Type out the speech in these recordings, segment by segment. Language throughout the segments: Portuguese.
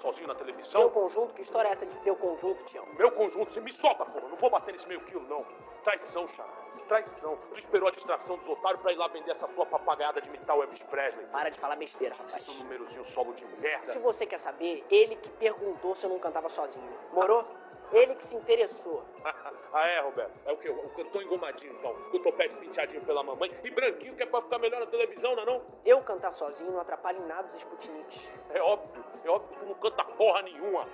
sozinho na televisão? Seu conjunto? Que história é essa de seu conjunto, Tião? Meu conjunto? Você me solta, porra. Não vou bater nesse meio quilo, não. Traição, Charles. Traição. Tu esperou a distração dos otários pra ir lá vender essa sua papagaiada de imitar o Elvis Presley. Para de falar besteira, rapaz. Seu númerozinho solo de merda. Se você quer saber, ele que perguntou se eu não cantava sozinho. Morou? Ele que se interessou. ah, é, Roberto? É o que? O cantor engomadinho, então. Com o topete penteadinho pela mamãe e branquinho que é pra ficar melhor na televisão, não é não? Eu cantar sozinho não atrapalha em nada os Sputniks. É óbvio. É óbvio que tu não canta porra nenhuma.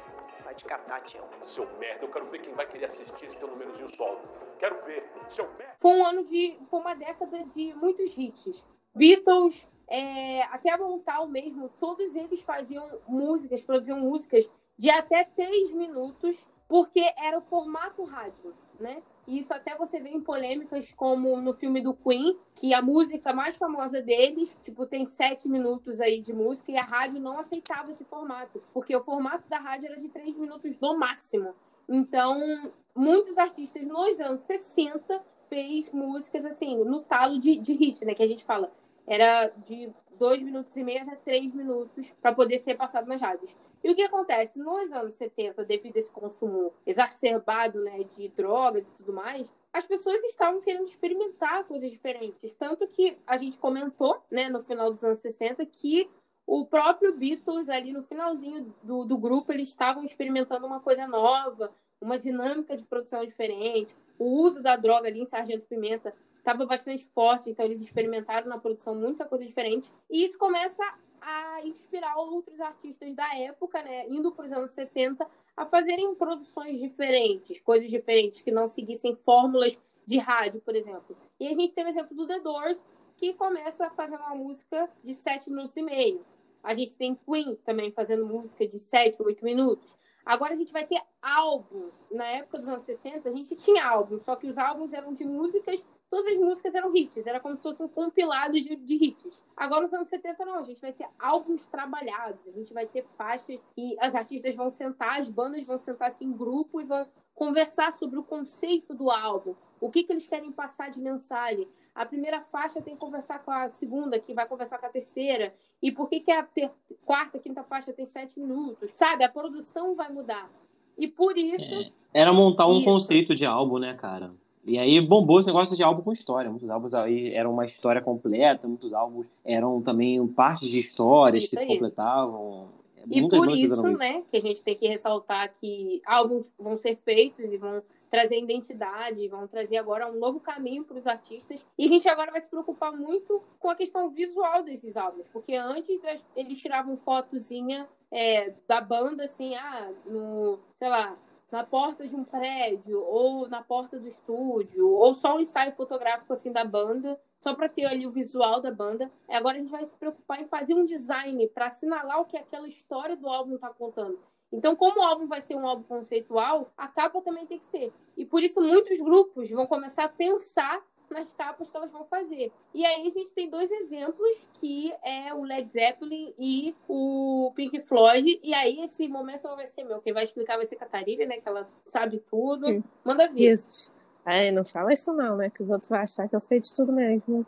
Vai te catar, Tião. Seu merda, eu quero ver quem vai querer assistir esse teu númerozinho solo. Quero ver. Seu merda. Foi um ano de. Foi uma década de muitos hits. Beatles, é, até Montal mesmo, todos eles faziam músicas, produziam músicas de até três minutos, porque era o formato rádio, né? E isso até você vê em polêmicas como no filme do Queen, que a música mais famosa deles, tipo, tem sete minutos aí de música e a rádio não aceitava esse formato, porque o formato da rádio era de três minutos no máximo. Então, muitos artistas nos anos 60 fez músicas assim, no talo de, de hit, né? Que a gente fala. Era de dois minutos e meio até três minutos para poder ser passado nas rádios. E o que acontece? Nos anos 70, devido a esse consumo exacerbado né, de drogas e tudo mais, as pessoas estavam querendo experimentar coisas diferentes. Tanto que a gente comentou né, no final dos anos 60 que o próprio Beatles, ali no finalzinho do, do grupo, eles estavam experimentando uma coisa nova, uma dinâmica de produção diferente. O uso da droga ali em Sargento Pimenta estava bastante forte, então eles experimentaram na produção muita coisa diferente. E isso começa a inspirar outros artistas da época, né, indo para os anos 70, a fazerem produções diferentes, coisas diferentes, que não seguissem fórmulas de rádio, por exemplo. E a gente tem o exemplo do The Doors, que começa fazendo uma música de 7 minutos e meio. A gente tem Queen também fazendo música de 7, 8 minutos. Agora a gente vai ter álbum. Na época dos anos 60, a gente tinha álbum, só que os álbuns eram de músicas todas as músicas eram hits, era como se fossem compilados de, de, hits. Agora, nos anos 70, não, a gente vai ter álbuns trabalhados, a gente vai ter faixas que as artistas vão sentar, as bandas vão sentar assim, em grupo e vão conversar sobre o conceito do álbum, o que, que eles querem passar de mensagem. A primeira faixa tem que conversar com a segunda, que vai conversar com a terceira, e por que, que a ter... quarta, quinta faixa tem sete minutos, sabe? A produção vai mudar. E por isso. É, era montar um isso. conceito de álbum, né, cara? E aí bombou esse negócio de álbum com história. Muitos álbuns aí eram uma história completa, muitos álbuns eram também partes de histórias isso que aí. se completavam. E Muitas por isso, né, que a gente tem que ressaltar que álbuns vão ser feitos e vão trazer identidade, vão trazer agora um novo caminho para os artistas. E a gente agora vai se preocupar muito com a questão visual desses álbuns, porque antes eles tiravam fotozinha é, da banda, assim, ah, no, sei lá, na porta de um prédio, ou na porta do estúdio, ou só um ensaio fotográfico assim da banda, só para ter ali o visual da banda. Agora a gente vai se preocupar em fazer um design para assinalar o que aquela história do álbum está contando. Então, como o álbum vai ser um álbum conceitual, a capa também tem que ser. E por isso muitos grupos vão começar a pensar nas capas que elas vão fazer. E aí a gente tem dois exemplos, que é o Led Zeppelin e o Pink Floyd. E aí esse momento não vai ser meu. Quem vai explicar vai ser Catarina, né? Que ela sabe tudo. Sim. Manda ver. Isso. Ai, não fala isso não, né? Que os outros vão achar que eu sei de tudo mesmo.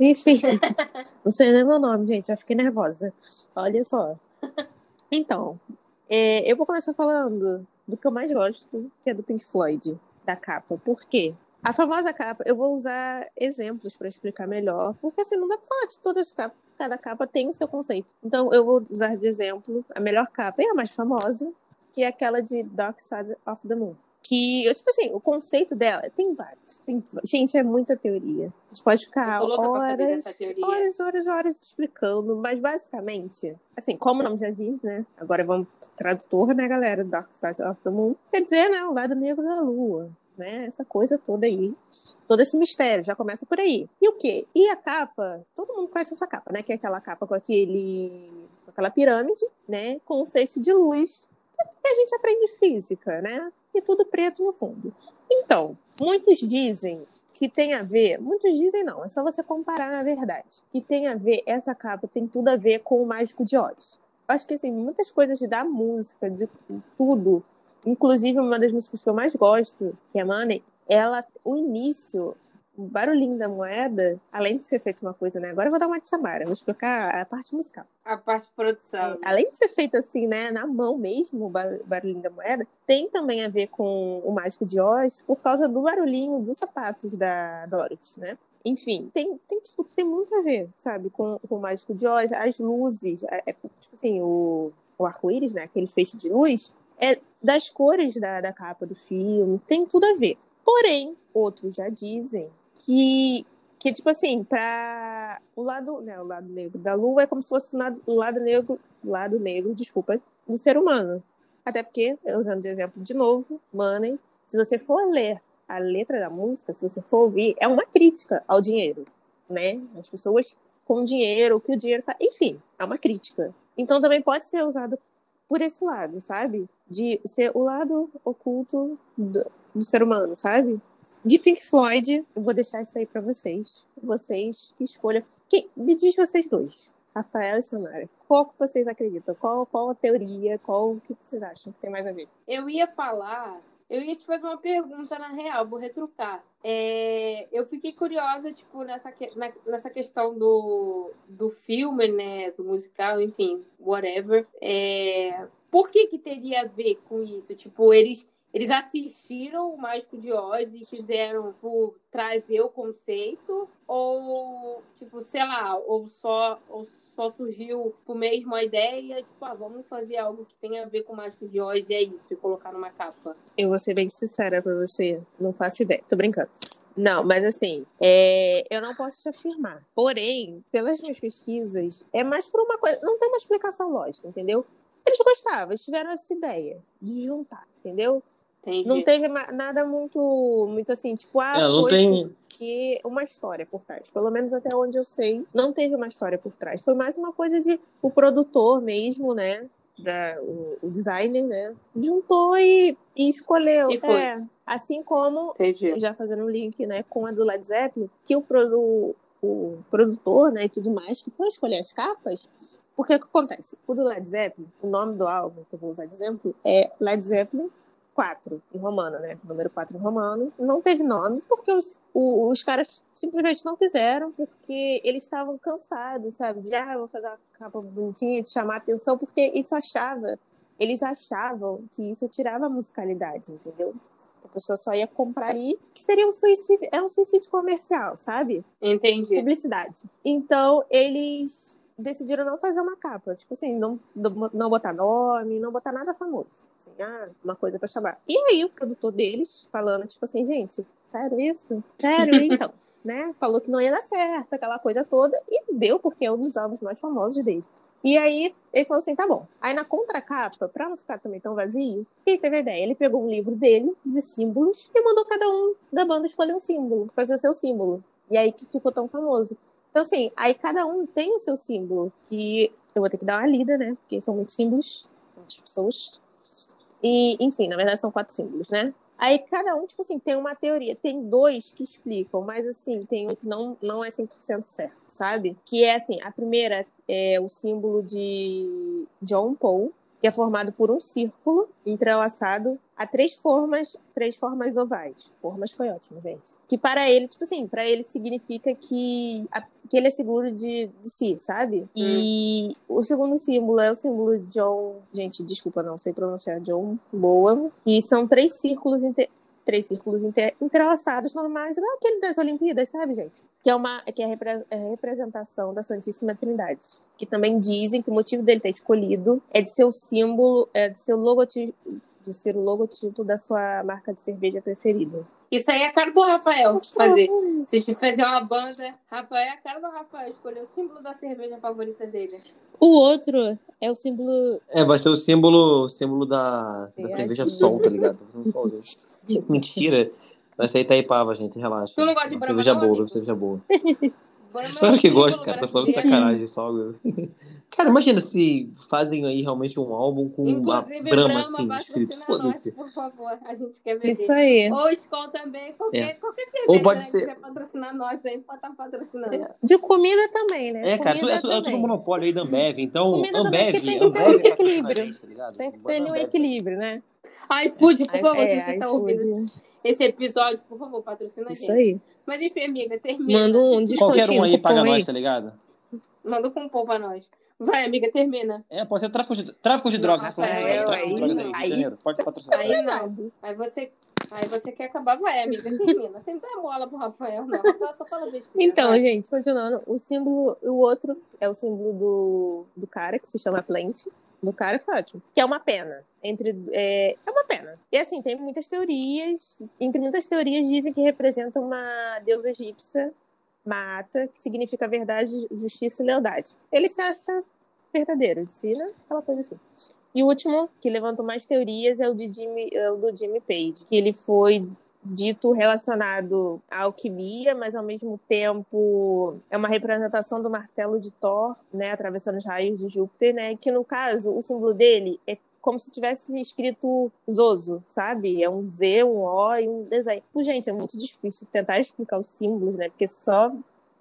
Enfim, não sei nem meu nome, gente. Já fiquei nervosa. Olha só. Então, é, eu vou começar falando do que eu mais gosto, que é do Pink Floyd, da capa. Por quê? A famosa capa, eu vou usar exemplos para explicar melhor, porque assim, não dá para falar de todas as capas, cada capa tem o seu conceito. Então, eu vou usar de exemplo a melhor capa e a mais famosa, que é aquela de Dark Side of the Moon. Que, eu, tipo assim, o conceito dela tem vários. Tem, gente, é muita teoria. A gente pode ficar horas, horas, horas, horas explicando, mas basicamente, assim, como o nome já diz, né? Agora vamos tradutor, né, galera? Dark Side of the Moon. Quer dizer, né, o lado negro da lua né? Essa coisa toda aí, todo esse mistério, já começa por aí. E o quê? E a capa, todo mundo conhece essa capa, né? Que é aquela capa com aquele, com aquela pirâmide, né? Com um feixe de luz, que a gente aprende física, né? E tudo preto no fundo. Então, muitos dizem que tem a ver, muitos dizem não, é só você comparar na verdade, que tem a ver, essa capa tem tudo a ver com o Mágico de Oz. Acho que assim, muitas coisas da música, de tudo, Inclusive, uma das músicas que eu mais gosto, que é Money, ela, o início o barulhinho da moeda, além de ser feito uma coisa, né? Agora eu vou dar uma de Samara, vou explicar a parte musical. A parte de produção. É, além de ser feito assim, né, na mão mesmo, o barulhinho da moeda, tem também a ver com o Mágico de Oz por causa do barulhinho dos sapatos da Dorothy, né? Enfim, tem, tem, tipo, tem muito a ver, sabe, com, com o Mágico de Oz, as luzes, é, é, tipo assim, o, o arco-íris, né, aquele feixe de luz, é das cores da, da capa do filme, tem tudo a ver. Porém, outros já dizem que que tipo assim, para o lado, né, o lado negro da lua é como se fosse o lado, o lado negro, lado negro, desculpa, do ser humano. Até porque, usando de exemplo de novo, Money, se você for ler a letra da música, se você for ouvir, é uma crítica ao dinheiro, né? As pessoas com dinheiro, o que o dinheiro faz, enfim, é uma crítica. Então também pode ser usado por esse lado, sabe? De ser o lado oculto do, do ser humano, sabe? De Pink Floyd, eu vou deixar isso aí para vocês. Vocês que escolham. Quem, me diz vocês dois, Rafael e Sonara. Qual que vocês acreditam? Qual, qual a teoria? Qual o que vocês acham que tem mais a ver? Eu ia falar eu ia te fazer uma pergunta na real, vou retrucar. É, eu fiquei curiosa, tipo, nessa, na, nessa questão do, do filme, né? Do musical, enfim, whatever. É, por que que teria a ver com isso? Tipo, eles eles assistiram o Mágico de Oz e fizeram por trazer o conceito? Ou, tipo, sei lá, ou só, ou só surgiu por mesmo a ideia, tipo, ah, vamos fazer algo que tenha a ver com o Mágico de Oz e é isso, e colocar numa capa? Eu vou ser bem sincera pra você, não faço ideia, tô brincando. Não, mas assim, é, eu não posso te afirmar. Porém, pelas minhas pesquisas, é mais por uma coisa. Não tem uma explicação lógica, entendeu? Eles gostavam, eles tiveram essa ideia de juntar, entendeu? Entendi. Não teve nada muito, muito assim, tipo, ah, é, não foi tem... porque uma história por trás. Pelo menos até onde eu sei, não teve uma história por trás. Foi mais uma coisa de o produtor mesmo, né? Da, o, o designer, né? Juntou e, e escolheu. E foi. É, assim como, Entendi. já fazendo um link né, com a do Led Zeppelin, que o, o, o produtor né, e tudo mais, que foi escolher as capas, porque o que acontece? O do Led Zeppelin, o nome do álbum, que eu vou usar de exemplo, é Led Zeppelin 4 em romano, né? Número 4 em romano. Não teve nome, porque os, o, os caras simplesmente não quiseram, porque eles estavam cansados, sabe? De, ah, vou fazer uma capa bonitinha, de chamar atenção, porque isso achava, eles achavam que isso tirava a musicalidade, entendeu? A pessoa só ia comprar aí, que seria um suicídio, é um suicídio comercial, sabe? Entendi. Publicidade. Então, eles decidiram não fazer uma capa. Tipo assim, não, não botar nome, não botar nada famoso. Assim, ah, uma coisa para chamar. E aí o produtor deles falando, tipo assim, gente, sério isso? Sério, então. né? Falou que não ia dar certo, aquela coisa toda, e deu, porque é um dos álbuns mais famosos dele. E aí ele falou assim: tá bom. Aí na contracapa, pra não ficar também tão vazio, quem teve a ideia? Ele pegou um livro dele de símbolos e mandou cada um da banda escolher um símbolo, fazer seu símbolo. E aí que ficou tão famoso. Então, assim, aí cada um tem o seu símbolo, que eu vou ter que dar uma lida, né? Porque são muitos símbolos, muitas pessoas. E, enfim, na verdade são quatro símbolos, né? Aí cada um, tipo assim, tem uma teoria. Tem dois que explicam, mas assim, tem um que não, não é 100% certo, sabe? Que é assim, a primeira é o símbolo de John Paul, que é formado por um círculo entrelaçado a três formas, três formas ovais. Formas foi ótimo, gente. Que para ele, tipo assim, para ele significa que, a, que ele é seguro de, de si, sabe? Hum. E o segundo símbolo é o símbolo John, gente, desculpa, não sei pronunciar John Boa, e são três círculos três círculos entrelaçados normais, igual aquele das Olimpíadas, sabe, gente? Que é uma que é a é representação da Santíssima Trindade. Que também dizem que o motivo dele ter escolhido é de ser o símbolo, é de ser o logotipo, de ser o logotipo da sua marca de cerveja preferida. Isso aí é a cara do Rafael fazer. Se a gente fazer uma banda, Rafael é a cara do Rafael escolher o símbolo da cerveja favorita dele. O outro é o símbolo. É, vai ser o símbolo, símbolo da, da é, cerveja sol, tá ligado? Mentira. Vai sair Taipava, gente, relaxa. Tu não gosta de Cerveja boa, cerveja boa. Claro que gosto, cara. Tô falando de sacanagem só. Cara, imagina se fazem aí realmente um álbum com Inclusive, uma Brahma, assim, escrito. Foda-se. Por favor, a gente quer ver. Isso aí. Ou Skol também, qualquer, é. qualquer cerveja Ou pode né, ser... quiser patrocinar nós aí, pode estar tá patrocinando. É. De comida também, né? É, cara, é, tudo, é tudo monopólio aí da Ambev. Então, comida Ambev, também, tem que ter um equilíbrio. Tá tem que ter um equilíbrio, né? iFood, por favor, se você tá ouvindo esse episódio, por favor, patrocina a gente. Isso aí. Mas enfim, amiga, termina. Manda um descontinho. Qualquer um aí paga cupom nós, tá ligado? Manda com um pão pra nós. Vai, amiga, termina. É, pode ser tráfico de, tráfico de Não, drogas. Aí, tráfico de aí- drogas aí, aí-. Pode patrocinar. Aí não. Aí você, aí você quer acabar, vai, amiga, termina. Tem dar mola pro Rafael, não. Rafael só fala besteira. Então, vai. gente, continuando, o símbolo, o outro é o símbolo do, do cara, que se chama Plant. Do cara, que é ótimo. Que é uma pena. Entre, é, é uma pena. E assim, tem muitas teorias. Entre muitas teorias, dizem que representa uma deusa egípcia mata, que significa verdade, justiça e lealdade. Ele se acha verdadeiro de si, né? Aquela coisa assim. E o último, que levantou mais teorias, é o, de Jimmy, é o do Jimmy Page, que ele foi dito relacionado à alquimia, mas ao mesmo tempo é uma representação do martelo de Thor, né, atravessando os raios de Júpiter, né, que no caso o símbolo dele é como se tivesse escrito Zozo, sabe? É um Z, um O e um desenho. Pô, gente, é muito difícil tentar explicar os símbolos, né? Porque só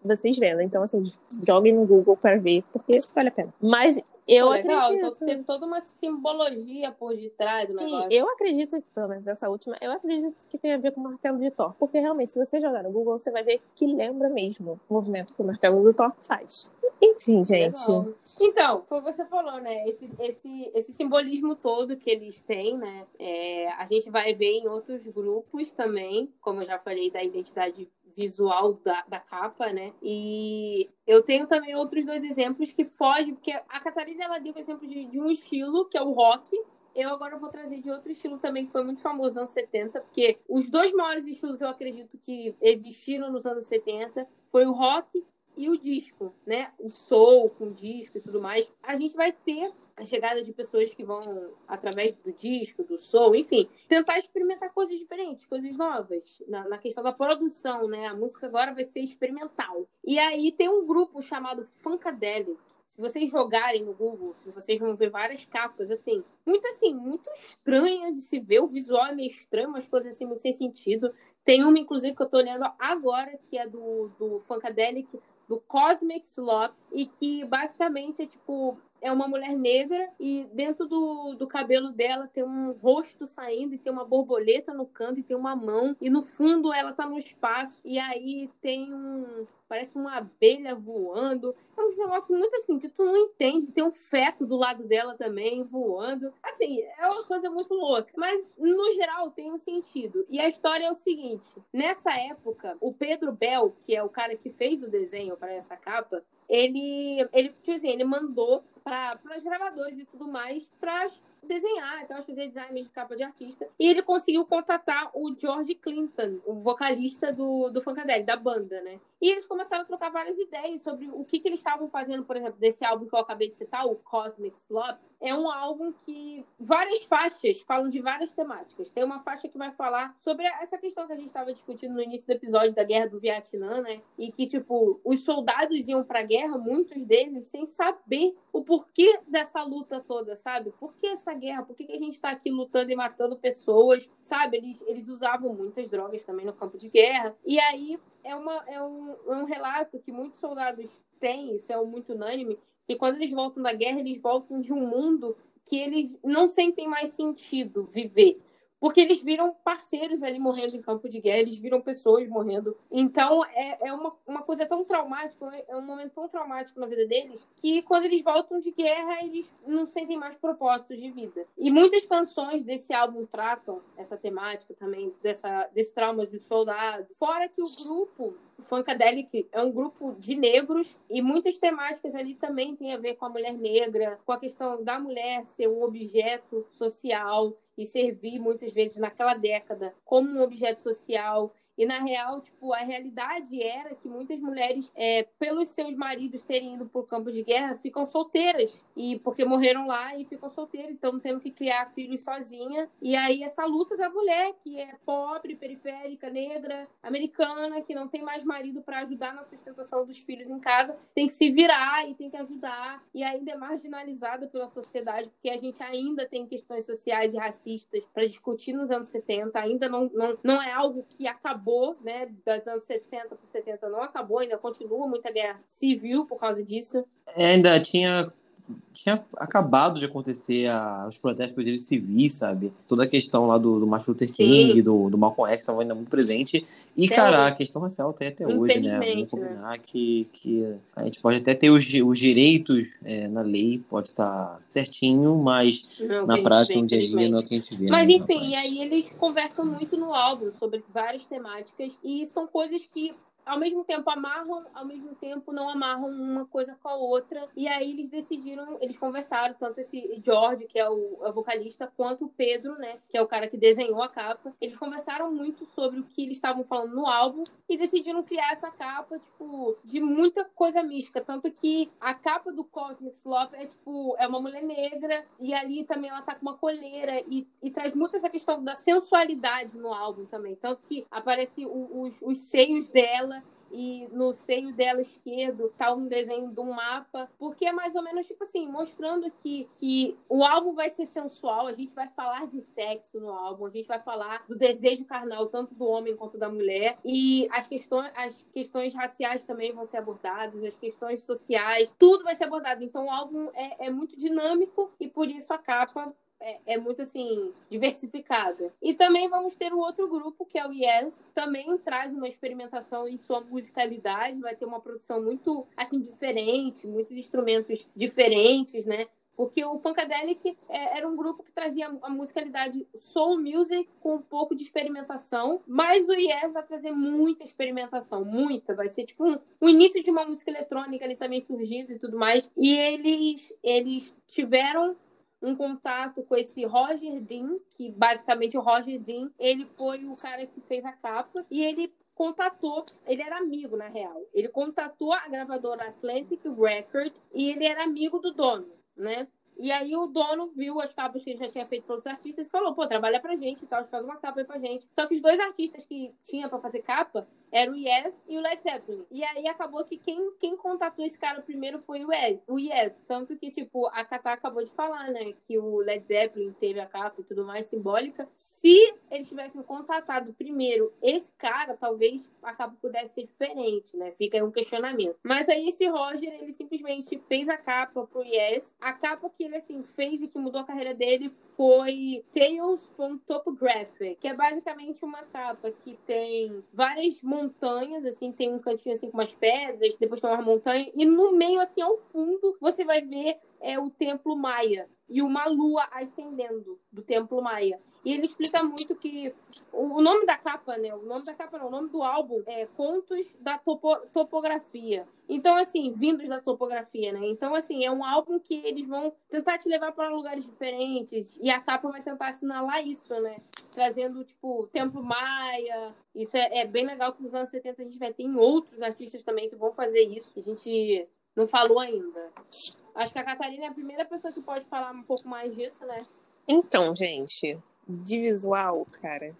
vocês vendo. Então, assim, joguem no Google para ver, porque vale a pena. Mas eu Pô, legal, acredito. então teve toda uma simbologia por detrás do Sim, negócio. eu acredito, pelo menos essa última, eu acredito que tem a ver com o martelo de Thor. Porque realmente, se você jogar no Google, você vai ver que lembra mesmo o movimento que o martelo do Thor faz. Enfim, gente. Legal. Então, foi o que você falou, né? Esse, esse, esse simbolismo todo que eles têm, né? É, a gente vai ver em outros grupos também, como eu já falei, da identidade visual da, da capa, né? E eu tenho também outros dois exemplos que fogem, porque a Catarina ela deu o exemplo de, de um estilo, que é o rock, eu agora vou trazer de outro estilo também que foi muito famoso nos anos 70, porque os dois maiores estilos eu acredito que existiram nos anos 70 foi o rock e o disco, né? O soul com disco e tudo mais. A gente vai ter a chegada de pessoas que vão, através do disco, do soul, enfim, tentar experimentar coisas diferentes, coisas novas, na, na questão da produção, né? A música agora vai ser experimental. E aí tem um grupo chamado Funkadelic. Se vocês jogarem no Google, vocês vão ver várias capas, assim, muito assim, muito estranha de se ver. O visual é meio estranho, umas coisas assim, muito sem sentido. Tem uma, inclusive, que eu tô olhando agora, que é do, do Funkadelic, do Cosmic Slop, e que basicamente é tipo. É uma mulher negra e dentro do, do cabelo dela tem um rosto saindo e tem uma borboleta no canto e tem uma mão. E no fundo ela tá no espaço e aí tem um. Parece uma abelha voando. É um negócio muito assim que tu não entende. Tem um feto do lado dela também voando. Assim, é uma coisa muito louca. Mas, no geral, tem um sentido. E a história é o seguinte: nessa época, o Pedro Bell, que é o cara que fez o desenho para essa capa, ele, ele, tipo assim, ele mandou para as gravadoras e tudo mais para desenhar, então fazer design de capa de artista. E ele conseguiu contatar o George Clinton, o vocalista do, do Funkadelic, da banda, né? E eles começaram a trocar várias ideias sobre o que, que eles estavam fazendo, por exemplo, desse álbum que eu acabei de citar, o Cosmic Slop. É um álbum que várias faixas falam de várias temáticas. Tem uma faixa que vai falar sobre essa questão que a gente estava discutindo no início do episódio da Guerra do Vietnã, né? E que, tipo, os soldados iam pra guerra, muitos deles, sem saber o porquê dessa luta toda, sabe? Por que essa guerra? Por que, que a gente tá aqui lutando e matando pessoas, sabe? Eles, eles usavam muitas drogas também no campo de guerra. E aí é, uma, é, um, é um relato que muitos soldados têm, isso é muito unânime, que quando eles voltam da guerra, eles voltam de um mundo que eles não sentem mais sentido viver. Porque eles viram parceiros ali morrendo em campo de guerra, eles viram pessoas morrendo. Então, é, é uma, uma coisa tão traumática, é um momento tão traumático na vida deles, que quando eles voltam de guerra, eles não sentem mais propósito de vida. E muitas canções desse álbum tratam essa temática também, dessa, desse trauma de soldado. Fora que o grupo Funkadelic é um grupo de negros e muitas temáticas ali também têm a ver com a mulher negra, com a questão da mulher ser um objeto social e servir muitas vezes naquela década como um objeto social. E na real, tipo, a realidade era que muitas mulheres, é, pelos seus maridos terem ido por campos de guerra, ficam solteiras. E porque morreram lá e ficam solteiras, então tendo que criar filhos sozinha. E aí essa luta da mulher, que é pobre, periférica, negra, americana, que não tem mais marido para ajudar na sustentação dos filhos em casa, tem que se virar e tem que ajudar. E ainda é marginalizada pela sociedade, porque a gente ainda tem questões sociais e racistas para discutir nos anos 70. Ainda não, não, não é algo que acabou acabou, né? Das anos 60 para 70 não acabou, ainda continua muita guerra civil por causa disso. É, ainda tinha tinha acabado de acontecer a, os protestos por direitos civis, sabe? Toda a questão lá do, do Martin Luther King, do, do Malcolm X estavam ainda muito presente. E, Até cara, hoje. a questão racial tem até hoje, né? Vamos Infelizmente, né? combinar que, que a gente pode até ter os, os direitos é, na lei, pode estar certinho, mas Não, na prática, no dia a dia, não é o que a gente vê. Mas né, enfim, e aí eles conversam muito no álbum sobre várias temáticas e são coisas que ao mesmo tempo amarram, ao mesmo tempo não amarram uma coisa com a outra. E aí eles decidiram, eles conversaram, tanto esse George, que é o, é o vocalista, quanto o Pedro, né, que é o cara que desenhou a capa. Eles conversaram muito sobre o que eles estavam falando no álbum e decidiram criar essa capa, tipo, de muita coisa mística. Tanto que a capa do Cosmic Slop é, tipo, é uma mulher negra e ali também ela tá com uma coleira e, e traz muito essa questão da sensualidade no álbum também. Tanto que aparece o- os, os seios dela e no seio dela esquerdo tá um desenho de um mapa, porque é mais ou menos tipo assim, mostrando que, que o álbum vai ser sensual, a gente vai falar de sexo no álbum, a gente vai falar do desejo carnal tanto do homem quanto da mulher e as questões, as questões raciais também vão ser abordadas, as questões sociais, tudo vai ser abordado. Então o álbum é, é muito dinâmico e por isso a capa é, é muito assim diversificada. E também vamos ter o outro grupo que é o Yes, também traz uma experimentação em sua musicalidade, vai ter uma produção muito assim diferente, muitos instrumentos diferentes, né? Porque o Funkadelic é, era um grupo que trazia a musicalidade soul music com um pouco de experimentação, mas o Yes vai trazer muita experimentação, muita. Vai ser tipo um, o início de uma música eletrônica ali também surgindo e tudo mais. E eles, eles tiveram um contato com esse Roger Dean, que basicamente o Roger Dean, ele foi o cara que fez a capa e ele contatou, ele era amigo na real. Ele contatou a gravadora Atlantic Record e ele era amigo do dono, né? E aí o dono viu as capas que ele já tinha feito para outros artistas e falou, pô, trabalha pra gente e tal, faz uma capa aí pra gente. Só que os dois artistas que tinha para fazer capa eram o Yes e o Led Zeppelin. E aí acabou que quem, quem contatou esse cara primeiro foi o Yes, o yes. Tanto que, tipo, a Katá acabou de falar, né? Que o Led Zeppelin teve a capa e tudo mais simbólica. Se eles tivessem contatado primeiro esse cara, talvez a capa pudesse ser diferente, né? Fica aí um questionamento. Mas aí esse Roger, ele simplesmente fez a capa pro Yes. A capa que ele, assim, fez e que mudou a carreira dele foi Tales from Topographic, que é basicamente uma capa que tem várias montanhas, assim, tem um cantinho assim com umas pedras, depois tem uma montanha, e no meio, assim, ao fundo, você vai ver é, o Templo Maia e uma lua ascendendo do Templo Maia. E ele explica muito que o nome da capa, né? O nome da capa não, o nome do álbum é Contos da topo, Topografia. Então, assim, vindos da topografia, né? Então, assim, é um álbum que eles vão tentar te levar para lugares diferentes e a capa vai tentar assinalar isso, né? Trazendo, tipo, Templo Maia. Isso é, é bem legal que nos anos 70 a gente vai ter outros artistas também que vão fazer isso. A gente não falou ainda. Acho que a Catarina é a primeira pessoa que pode falar um pouco mais disso, né? Então, gente, de visual, cara,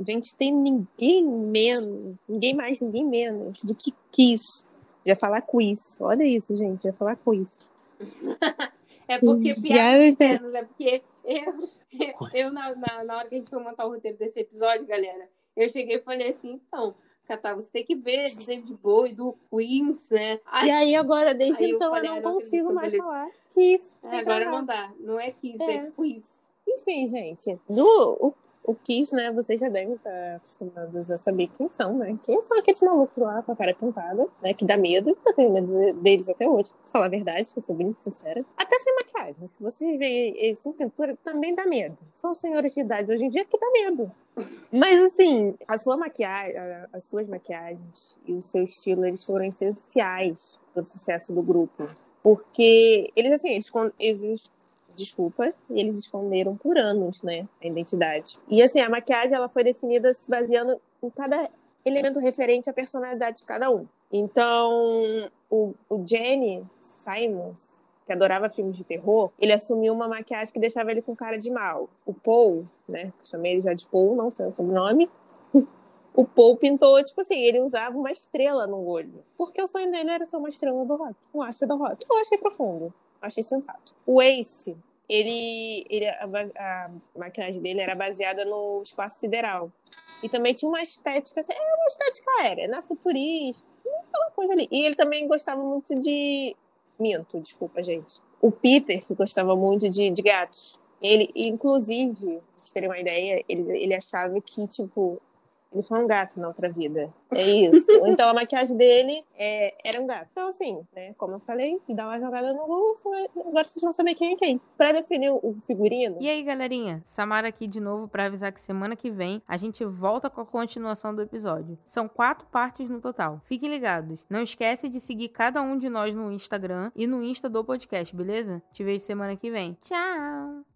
a gente tem ninguém menos, ninguém mais, ninguém menos do que Kiss. Já falar quiz. Olha isso, gente, já falar quiz. É porque Piada piadas interna. internas, é porque eu, eu na, na, na hora que a gente foi montar o roteiro desse episódio, galera, eu cheguei e falei assim, então, Catar, você tem que ver do David Bowie, do Queens, né? E aí, agora, desde Aí eu então, eu, falei, não ah, não consigo mais falar Kiss. é, agora não dá, não é Kiss, é, É. Quiz. Enfim, gente, do, o, o Kiss, né, vocês já devem estar acostumados a saber quem são, né? Quem são aqueles malucos lá com a cara pintada, né, que dá medo. Eu tenho medo deles até hoje, pra falar a verdade, pra ser bem sincera. Até sem maquiagem. Se você vê eles sem pintura, também dá medo. São senhores de idade hoje em dia que dá medo. Mas, assim, a sua maquiagem, as suas maquiagens e o seu estilo, eles foram essenciais pro sucesso do grupo. Porque eles, assim, eles, eles desculpa, eles esconderam por anos, né, a identidade. E assim, a maquiagem ela foi definida se baseando em cada elemento referente à personalidade de cada um. Então, o, o Jenny Simons, que adorava filmes de terror, ele assumiu uma maquiagem que deixava ele com cara de mal. O Paul, né, chamei ele já de Paul, não sei o sobrenome, o Paul pintou, tipo assim, ele usava uma estrela no olho. Porque o sonho dele era ser uma estrela do rock, um astro do rock. Eu achei profundo, achei sensato. O Ace, ele, ele a, a maquiagem dele era baseada no espaço sideral. E também tinha uma estética, assim, é uma estética aérea, né? Futurista, aquela coisa ali. E ele também gostava muito de. Minto, desculpa, gente. o Peter, que gostava muito de, de gatos, ele, inclusive, pra vocês terem uma ideia, ele, ele achava que, tipo, ele foi um gato na outra vida. É isso. então a maquiagem dele é, era um gato. Então, assim, né? Como eu falei, dá uma jogada no Google, agora vocês vão saber quem é quem. Pra definir o figurino. E aí, galerinha? Samara aqui de novo para avisar que semana que vem a gente volta com a continuação do episódio. São quatro partes no total. Fiquem ligados. Não esquece de seguir cada um de nós no Instagram e no Insta do podcast, beleza? Te vejo semana que vem. Tchau!